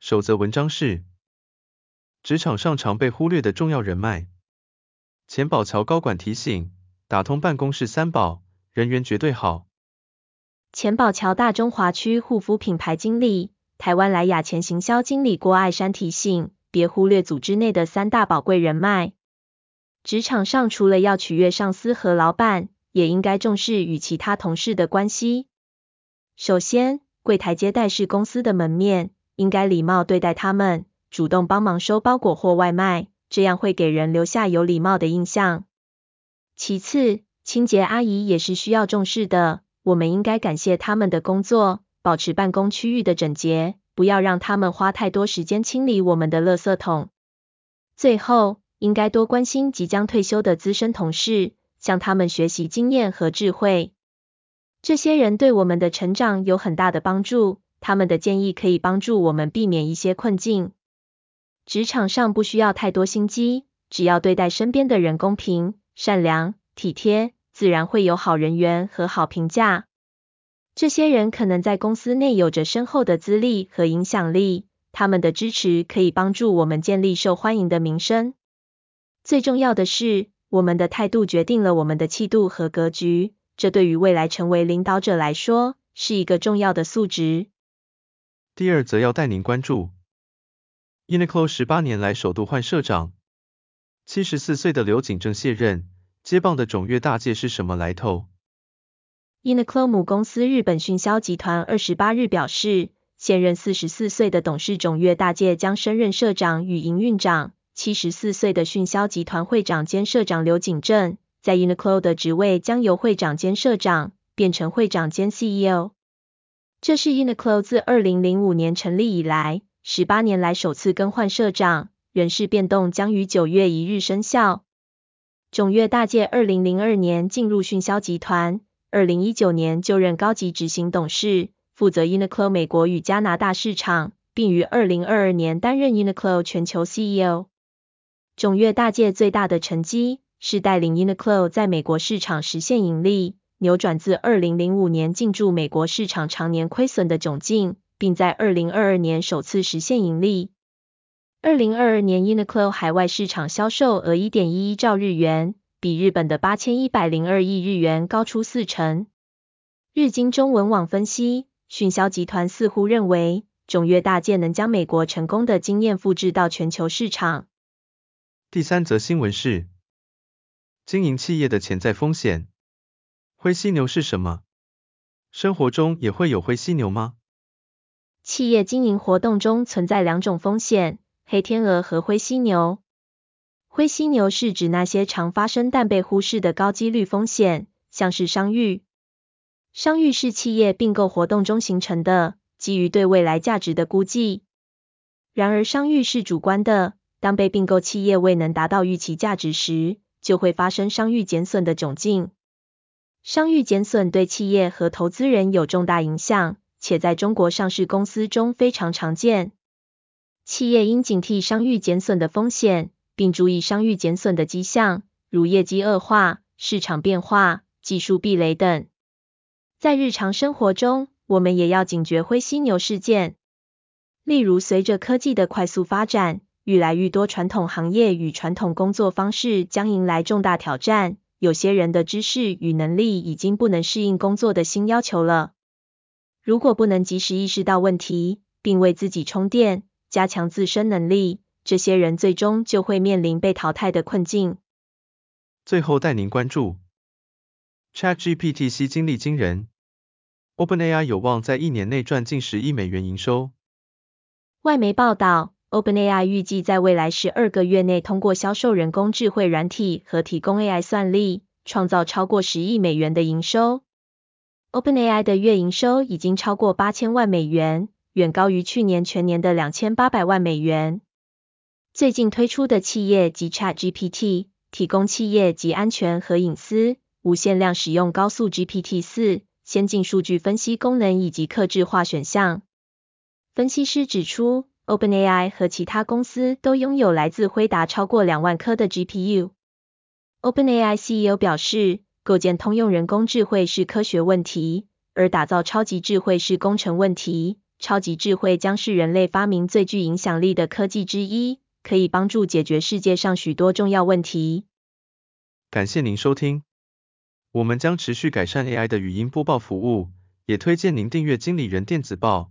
守则文章是：职场上常被忽略的重要人脉。钱宝桥高管提醒，打通办公室三宝，人缘绝对好。钱宝桥大中华区护肤品牌经理、台湾莱雅前行销经理郭爱珊提醒，别忽略组织内的三大宝贵人脉。职场上除了要取悦上司和老板，也应该重视与其他同事的关系。首先，柜台接待是公司的门面。应该礼貌对待他们，主动帮忙收包裹或外卖，这样会给人留下有礼貌的印象。其次，清洁阿姨也是需要重视的，我们应该感谢他们的工作，保持办公区域的整洁，不要让他们花太多时间清理我们的垃圾桶。最后，应该多关心即将退休的资深同事，向他们学习经验和智慧。这些人对我们的成长有很大的帮助。他们的建议可以帮助我们避免一些困境。职场上不需要太多心机，只要对待身边的人公平、善良、体贴，自然会有好人缘和好评价。这些人可能在公司内有着深厚的资历和影响力，他们的支持可以帮助我们建立受欢迎的名声。最重要的是，我们的态度决定了我们的气度和格局，这对于未来成为领导者来说，是一个重要的素质。第二则要带您关注，Uniqlo 十八年来首度换社长，七十四岁的刘景正卸任，接棒的种越大介是什么来头？Uniqlo 母公司日本迅销集团二十八日表示，现任四十四岁的董事种越大介将升任社长与营运长，七十四岁的迅销集团会长兼社长刘景正，在 Uniqlo 的职位将由会长兼社长变成会长兼 CEO。这是 Uniqlo 自二零零五年成立以来，十八年来首次更换社长，人事变动将于九月一日生效。种越大介二零零二年进入迅销集团，二零一九年就任高级执行董事，负责 Uniqlo 美国与加拿大市场，并于二零二二年担任 Uniqlo 全球 CEO。种越大介最大的成绩是带领 Uniqlo 在美国市场实现盈利。扭转自二零零五年进驻美国市场常年亏损的窘境，并在二零二二年首次实现盈利。二零二二年 Uniqlo 海外市场销售额一点一一兆日元，比日本的八千一百零二亿日元高出四成。日经中文网分析，迅销集团似乎认为，种越大介能将美国成功的经验复制到全球市场。第三则新闻是，经营企业的潜在风险。灰犀牛是什么？生活中也会有灰犀牛吗？企业经营活动中存在两种风险：黑天鹅和灰犀牛。灰犀牛是指那些常发生但被忽视的高几率风险，像是商誉。商誉是企业并购活动中形成的，基于对未来价值的估计。然而，商誉是主观的，当被并购企业未能达到预期价值时，就会发生商誉减损的窘境。商誉减损对企业和投资人有重大影响，且在中国上市公司中非常常见。企业应警惕商誉减损的风险，并注意商誉减损的迹象，如业绩恶化、市场变化、技术壁垒等。在日常生活中，我们也要警觉灰犀牛事件。例如，随着科技的快速发展，愈来愈多传统行业与传统工作方式将迎来重大挑战。有些人的知识与能力已经不能适应工作的新要求了。如果不能及时意识到问题，并为自己充电，加强自身能力，这些人最终就会面临被淘汰的困境。最后带您关注，ChatGPT 吸金力惊人，OpenAI 有望在一年内赚近十亿美元营收。外媒报道。OpenAI 预计在未来十二个月内，通过销售人工智慧软体和提供 AI 算力，创造超过十亿美元的营收。OpenAI 的月营收已经超过八千万美元，远高于去年全年的两千八百万美元。最近推出的企业级 ChatGPT 提供企业级安全和隐私、无限量使用高速 GPT-4、先进数据分析功能以及客制化选项。分析师指出，OpenAI 和其他公司都拥有来自辉达超过两万颗的 GPU。OpenAI CEO 表示，构建通用人工智慧是科学问题，而打造超级智慧是工程问题。超级智慧将是人类发明最具影响力的科技之一，可以帮助解决世界上许多重要问题。感谢您收听。我们将持续改善 AI 的语音播报服务，也推荐您订阅经理人电子报，